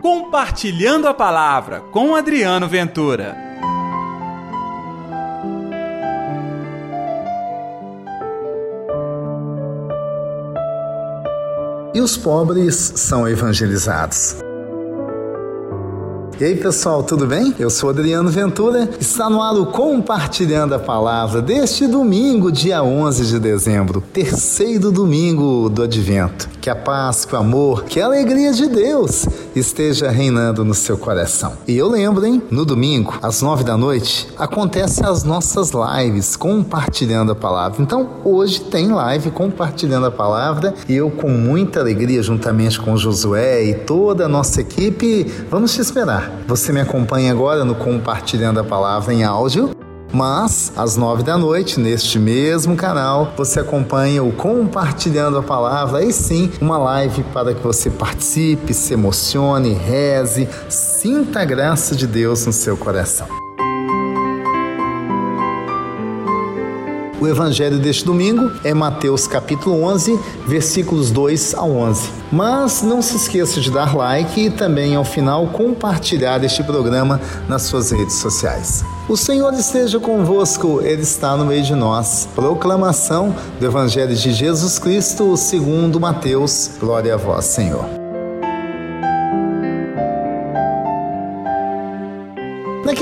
Compartilhando a Palavra com Adriano Ventura. E os pobres são evangelizados. E aí pessoal, tudo bem? Eu sou Adriano Ventura, está no ar o Compartilhando a Palavra deste domingo, dia 11 de dezembro, terceiro domingo do Advento. Que a paz, que o amor, que a alegria de Deus esteja reinando no seu coração. E eu lembro, hein? No domingo, às nove da noite, acontecem as nossas lives compartilhando a palavra. Então, hoje tem live compartilhando a palavra e eu, com muita alegria, juntamente com Josué e toda a nossa equipe, vamos te esperar. Você me acompanha agora no Compartilhando a Palavra em áudio mas, às nove da noite, neste mesmo canal, você acompanha o Compartilhando a Palavra, e sim, uma live para que você participe, se emocione, reze, sinta a graça de Deus no seu coração. O evangelho deste domingo é Mateus capítulo 11, versículos 2 a 11. Mas não se esqueça de dar like e também ao final compartilhar este programa nas suas redes sociais. O Senhor esteja convosco, Ele está no meio de nós. Proclamação do Evangelho de Jesus Cristo segundo Mateus. Glória a vós, Senhor.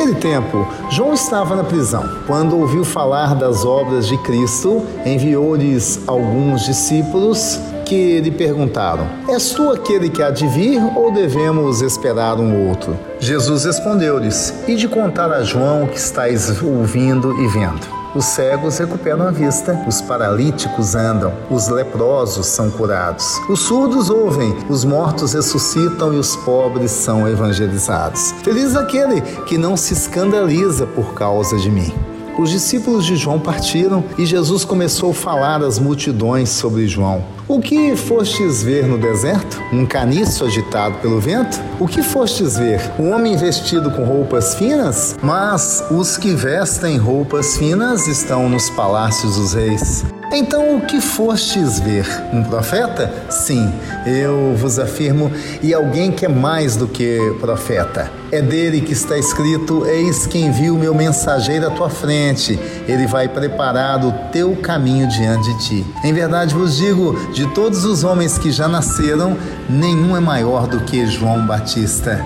Naquele tempo, João estava na prisão. Quando ouviu falar das obras de Cristo, enviou-lhes alguns discípulos que lhe perguntaram: És tu aquele que há de vir ou devemos esperar um outro? Jesus respondeu-lhes: E de contar a João o que estáis ouvindo e vendo. Os cegos recuperam a vista, os paralíticos andam, os leprosos são curados, os surdos ouvem, os mortos ressuscitam e os pobres são evangelizados. Feliz aquele que não se escandaliza por causa de mim. Os discípulos de João partiram e Jesus começou a falar às multidões sobre João. O que fostes ver no deserto? Um caniço agitado pelo vento? O que fostes ver? Um homem vestido com roupas finas? Mas os que vestem roupas finas estão nos palácios dos reis. Então, o que fostes ver? Um profeta? Sim, eu vos afirmo, e alguém que é mais do que profeta. É dele que está escrito: Eis que envio meu mensageiro à tua frente, ele vai preparar o teu caminho diante de ti. Em verdade vos digo: de todos os homens que já nasceram, nenhum é maior do que João Batista.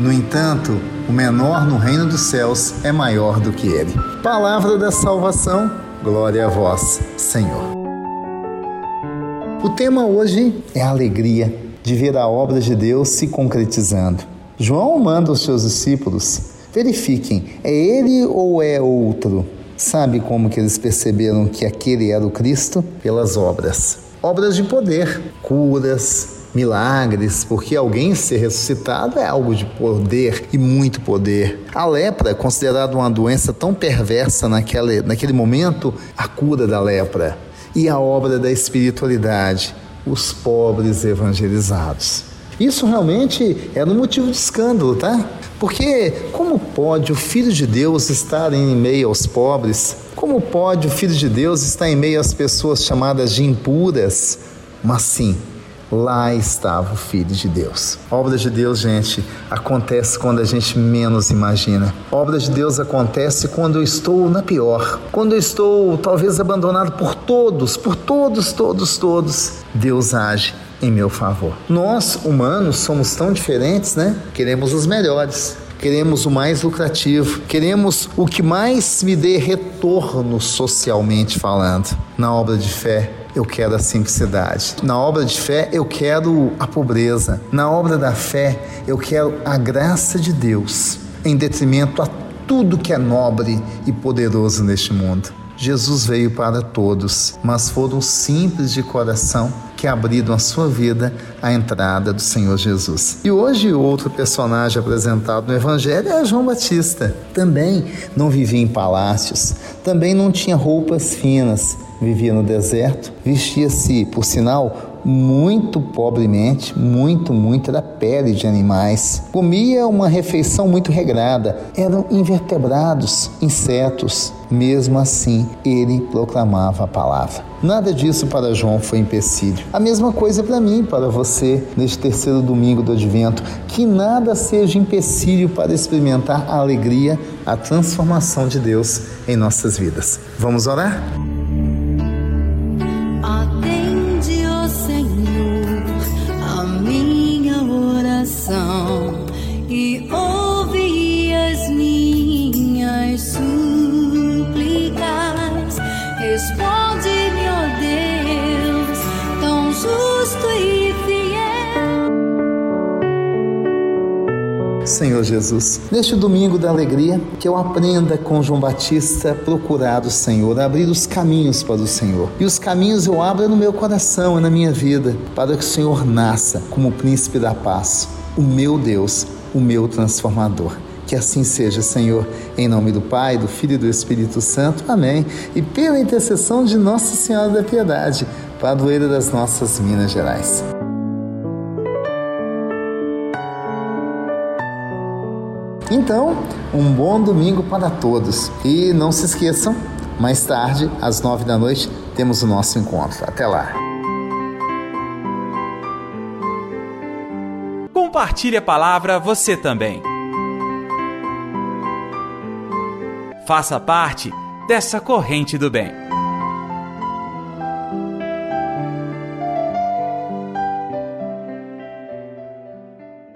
No entanto, o menor no reino dos céus é maior do que ele. Palavra da salvação Glória a vós, Senhor. O tema hoje é a alegria de ver a obra de Deus se concretizando. João manda os seus discípulos: verifiquem, é ele ou é outro? Sabe como que eles perceberam que aquele era o Cristo? Pelas obras. Obras de poder, curas, milagres, porque alguém ser ressuscitado é algo de poder e muito poder. A lepra, considerada uma doença tão perversa naquele, naquele momento, a cura da lepra e a obra da espiritualidade, os pobres evangelizados. Isso realmente era um motivo de escândalo, tá? Porque como pode o Filho de Deus estar em meio aos pobres? Como pode o Filho de Deus estar em meio às pessoas chamadas de impuras? Mas sim, lá estava o Filho de Deus. Obra de Deus, gente, acontece quando a gente menos imagina. Obra de Deus acontece quando eu estou na pior, quando eu estou talvez abandonado por todos, por todos, todos, todos. Deus age em meu favor. Nós, humanos, somos tão diferentes, né? Queremos os melhores queremos o mais lucrativo, queremos o que mais me dê retorno socialmente falando. Na obra de fé, eu quero a simplicidade. Na obra de fé, eu quero a pobreza. Na obra da fé, eu quero a graça de Deus, em detrimento a tudo que é nobre e poderoso neste mundo. Jesus veio para todos, mas foram simples de coração que abriram a sua vida à entrada do Senhor Jesus. E hoje, outro personagem apresentado no Evangelho é João Batista. Também não vivia em palácios, também não tinha roupas finas, vivia no deserto, vestia-se, por sinal, muito pobremente, muito, muito, era pele de animais. Comia uma refeição muito regrada, eram invertebrados, insetos. Mesmo assim, ele proclamava a palavra. Nada disso para João foi empecilho. A mesma coisa para mim, para você, neste terceiro domingo do Advento. Que nada seja empecilho para experimentar a alegria, a transformação de Deus em nossas vidas. Vamos orar? Senhor Jesus. Neste domingo da alegria, que eu aprenda com João Batista procurar o Senhor, abrir os caminhos para o Senhor. E os caminhos eu abro no meu coração e na minha vida, para que o Senhor nasça como príncipe da paz, o meu Deus, o meu transformador. Que assim seja, Senhor, em nome do Pai, do Filho e do Espírito Santo. Amém. E pela intercessão de Nossa Senhora da Piedade, padroeira das nossas Minas Gerais. Então, um bom domingo para todos. E não se esqueçam, mais tarde, às nove da noite, temos o nosso encontro. Até lá. Compartilhe a palavra você também. Faça parte dessa corrente do bem.